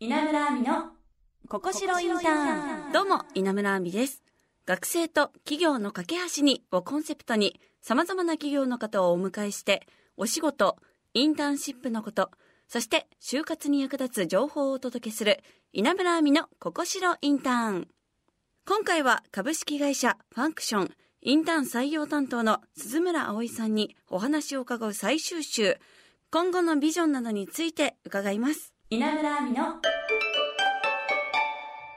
稲村亜美のここしろインターンどうも、稲村亜美です。学生と企業の架け橋にをコンセプトに、様々な企業の方をお迎えして、お仕事、インターンシップのこと、そして就活に役立つ情報をお届けする、稲村亜美のここしろインターン。今回は株式会社ファンクションインターン採用担当の鈴村葵さんにお話を伺う最終週、今後のビジョンなどについて伺います。稲村亜美の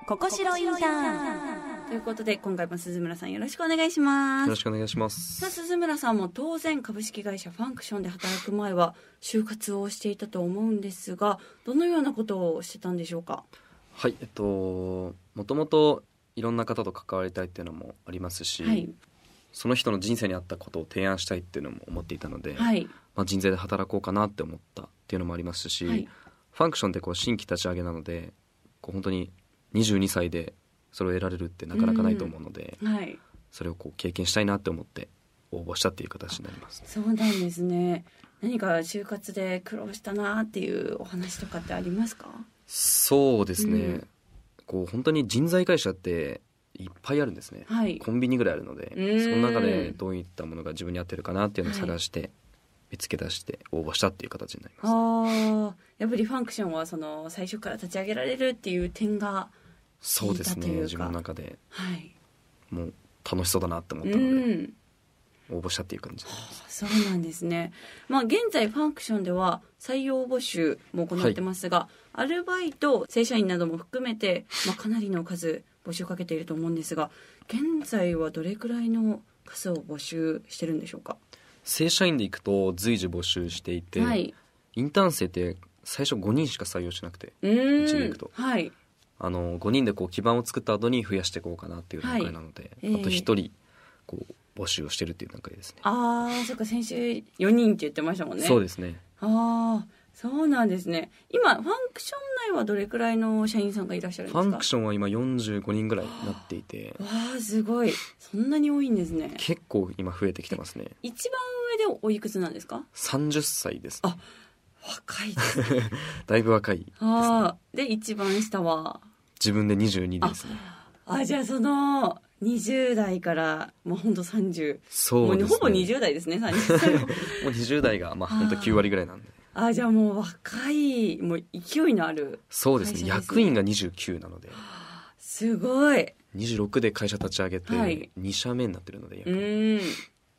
ここしろインターン。ということで、今回も鈴村さんよろしくお願いします。よろ。しくお願いします。さあ鈴村さんも当然株式会社ファンクションで働く前は就活をしていたと思うんですがどのようなことをしてたんでしょうか？はいえっともともといろんな方と関わりたいっていうのもありますし、はい。その人の人生に合ったことを提案したいっていうのも思っていたので、はい。まあ、人材で働こうかなって思ったっていうのもありますし、はいファンクションってこう新規立ち上げなのでこう本当に22歳でそれを得られるってなかなかないと思うので、はい。それをこう経験したいなって思って応募したっていう形になります。そうなんですね。何か就活で苦労したなっていうお話とかってありますか？そうですね、うん。こう本当に人材会社っていっぱいあるんですね、はい。コンビニぐらいあるのでうん。その中でどういったものが自分に合ってるかなっていうのを探して、見つけ出して応募したっていう形になります。ああやっぱりファンクションはその最初から立ち上げられるっていう点がそうですね自分の中で。はい。もう楽しそうだなって思っうたので、ん。応募したっていう感じ。になりますそうなんですね。まあ現在ファンクションでは採用募集も行ってますが、アルバイト、正社員なども含めて、まあ、かなりの数募集をかけていると思うんですが、現在はどれくらいの数を募集してるんでしょうか？正社員で行くと随時募集していて、はい。インターン生って最初5人しか採用しなくてううちでーん行くと。はい。あの5人でこう基盤を作った後に増やしていこうかなっていう段階なので、はいええあと1人こう募集をしてるっていう段階ですねああ、そっか、先週4人って言ってましたもんね。でそうですねああ、そうなんですね。今、ファンクション内はどれくらいの社員さんがいらっしゃるんですか？ファンクションは今45人ぐらいになっていて。わあ、すごい。そんなに多いんですね。結構今増えてきてますね。一番上でおいくつなんですか？30歳です。あ若いですね。だいぶ若いですね。あー。で一番下は？自分で22ですね。あじゃあその20代からもうほんと30そうね。もうほぼ20代ですね30歳 もう20代がまあ本当9割ぐらいなんであじゃあもう若いもう勢いのあるそうですね。役員が29なので。すごい。26で会社立ち上げてはい。2社目になってるのでう役員ーん。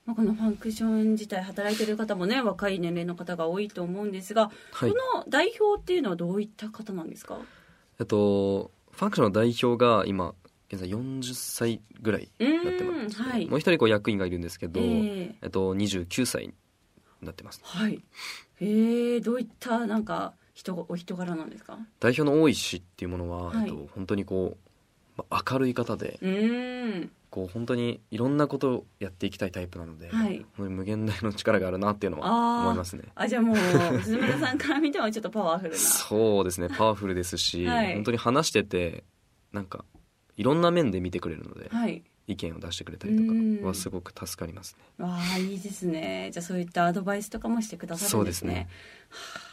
まあ、このファンクション自体働いてる方もね若い年齢の方が多いと思うんですが、はい。この代表っていうのはどういった方なんですか？えっとファンクションの代表が今現在40歳ぐらいうになってます、ーんはい。もう一人こう役員がいるんですけど、ええ。えっと、29歳になってますはい。えー、どういったなんか人お人柄なんですか？代表の大石っていうものは、はいえっと、本当にこう、まあ明るい方でうーん。こう本当にいろんなことをやっていきたいタイプなので、はい無限大の力があるなっていうのは思いますねあじゃあもう鈴村さんから見てもちょっとパワフルな。そうですねパワフルですし、はい本当に話しててなんかいろんな面で見てくれるので、はい。意見を出してくれたりとうん。かはすごく助かりますね。わあいいですね。じゃあそういったアドバイスとかもしてくださるんですね。そうですね。はあ。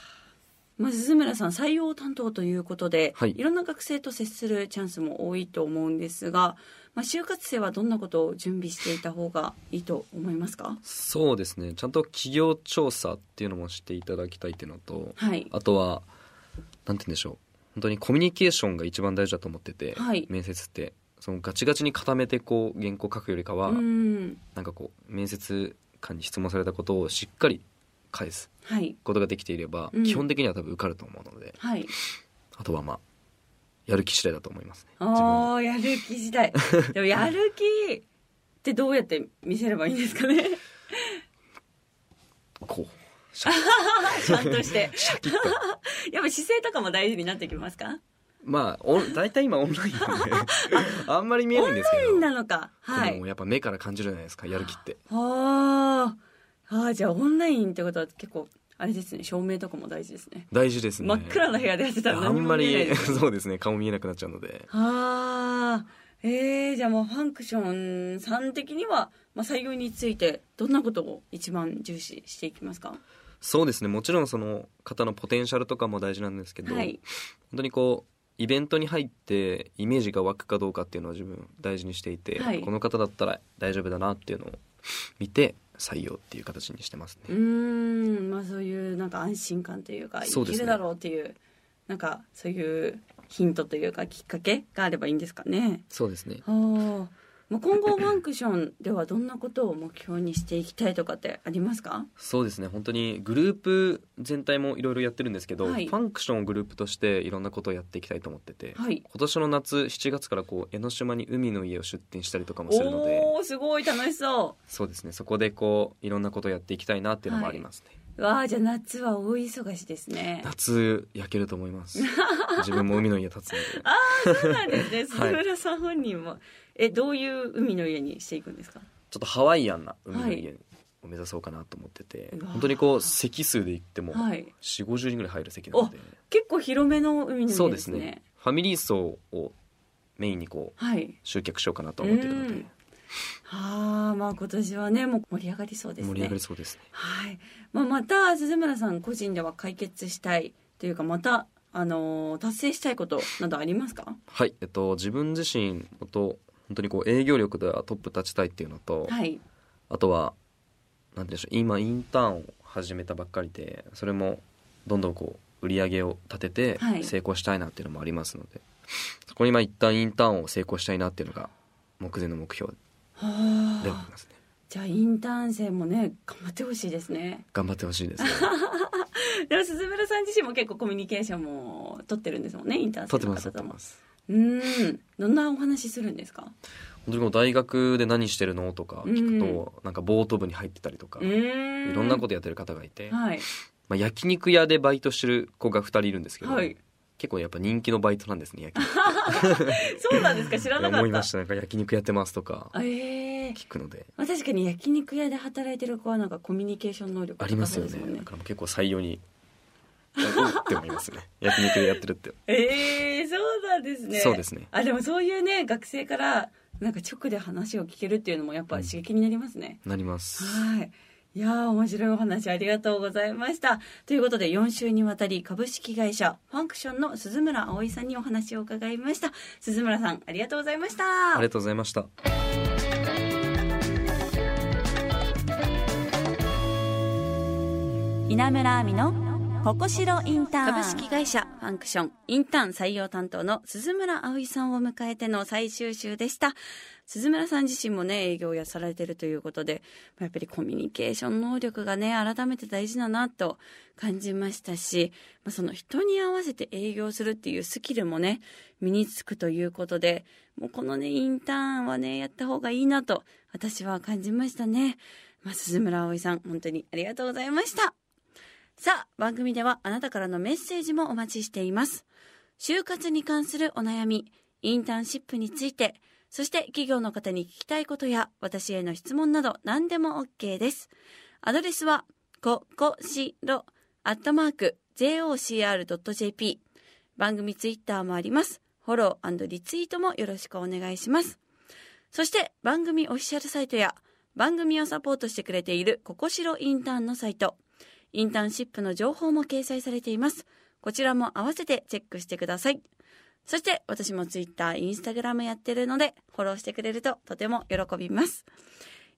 まあ、鈴村さん採用担当ということで、はい。いろんな学生と接するチャンスも多いと思うんですが、まあ、就活生はどんなことを準備していた方がいいと思いますか？そうですね。ちゃんと企業調査っていうのもしていただきたいっていうのとはい。あとはなんて言うんでしょう。本当にコミュニケーションが一番大事だと思ってて、はい。面接ってそのガチガチに固めてこう原稿書くよりかは、うん。なんかこう面接官に質問されたことをしっかり返すはい。ことができていれば、うん。基本的には多分受かると思うのではい。あとはまあやる気次第だと思いますね。自分ああやる気次第。でもやる気ってどうやって見せればいいんですかね？こう。シャちゃんとして。やっぱ姿勢とかも大事になってきますか？まあお大体今オンラインなんで あんまり見えないんですけど。なのか。はい。でもやっぱ目から感じるじゃないですかやる気って。あ。ーあーじゃあオンラインってことは結構あれですね照明とかも大事ですね。大事ですね。真っ暗な部屋でやってたらあ何もんまり見えないです そうですね顔見えなくなっちゃうので。ああ。えー、じゃあもうファンクションさん的には、まあ、採用についてどんなことを一番重視していきますか？そうですねもちろんその方のポテンシャルとかも大事なんですけど、はい。本当にこうイベントに入ってイメージが湧くかどうかっていうのを自分大事にしていて、はい。この方だったら大丈夫だなっていうのを見て採用っていう形にしてますうーね、ん。まあそういうなんか安心感というかそうですね。いけるだろうっていうなんかそういうヒントというかきっかけがあればいいんですかね。そうですね。はあまあ、今後ファンクションではどんなことを目標にしていきたいとかってありますか？そうですね。本当にグループ全体もいろいろやってるんですけど、はい。ファンクションをグループとしていろんなことをやっていきたいと思ってて、はい。今年の夏7月からこう江ノ島に海の家を出店したりとかもするので。おおすごい楽しそそうですね。そこでこういろんなことをやっていきたいなっていうのもありますね、うわあじゃあ夏は大忙しですね。夏焼けると思います。自分も海の家立つので。ああそうなんですね。はい。鈴村さん本人も、えどういう海の家にしていくんですか？ちょっとハワイアンな海の家を目指そうかなと思ってて、うわー。本当にこう席数で言ってもはい。4 5 0人ぐらい入る席なので、結構広めの海の家ですね。そうですね。ファミリー層をメインにこうはい。集客しようかなと思ってるので。うんはあまあ今年はねもう盛り上がりそうですね。盛り上がりそうですね。はい、まあ、また鈴村さん個人では解決したいというかまたあのー達成したいことなどありますか？はい。えっと自分自身と本当にこう営業力ではトップ立ちたいっていうのと、はい。あとはなんでしょう今インターンを始めたばっかりでそれもどんどんこう売り上げを立ててはい。成功したいなっていうのもありますので、そこに今一旦インターンを成功したいなっていうのが目前の目標はではあありますねじゃあインターン生もね頑張ってほしいですね。頑張ってほしいですね。でも鈴村さん自身も結構コミュニケーションも取ってるんですもんねインターン生の方とも。ってますうーん。どんなお話するんですか？本当に大学で何してるのとか聞くと、なんかボート部に入ってたりとか、いろんなことやってる方がいて、はい。まあ、焼肉屋でバイトしてる子が2人いるんですけど、はい結構やっぱ人気のバイトなんですね焼肉。そうなんですか？知らなかった。思いました。なんか焼肉やってますとかええ聞くので。まあ、確かに焼肉屋で働いてる子はなんかコミュニケーション能力ありますよね。だから結構採用におって思いますね。焼肉でやってるって。ええそうなんですね。そうですね。あでもそういうね学生からなんか直で話を聞けるっていうのもやっぱ刺激になりますね、なります。はいいやー面白いお話ありがとうございました。ということで4週にわたり株式会社ファンクションの鈴村葵さんにお話を伺いました。鈴村さんありがとうございました。ありがとうございました。稲村亜美のここしろインターン。株式会社ファンクション。インターン採用担当の鈴村葵さんを迎えての最終週でした。鈴村さん自身もね営業やされてるということでやっぱりコミュニケーション能力がね改めて大事だなと感じましたし、まあ、その人に合わせて営業するっていうスキルもね身につくということでもうこのねインターンはねやった方がいいなと私は感じましたね、まあ、鈴村葵さん本当にありがとうございましたさあ、番組ではあなたからのメッセージもお待ちしています。就活に関するお悩み、インターンシップについて、そして企業の方に聞きたいことや私への質問など何でも OK です。アドレスは、ここしろ、アットマーク、jocr.jp。番組ツイッターもあります。フォローリツイートもよろしくお願いします。そして番組オフィシャルサイトや番組をサポートしてくれているここしろインターンのサイト、インターンシップの情報も掲載されています。こちらも合わせてチェックしてください。そして私も Twitter、Instagram やってるのでフォローしてくれるととても喜びます。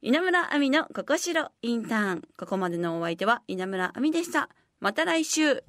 稲村亜美のここしろインターン。ここまでのお相手は稲村亜美でした。また来週。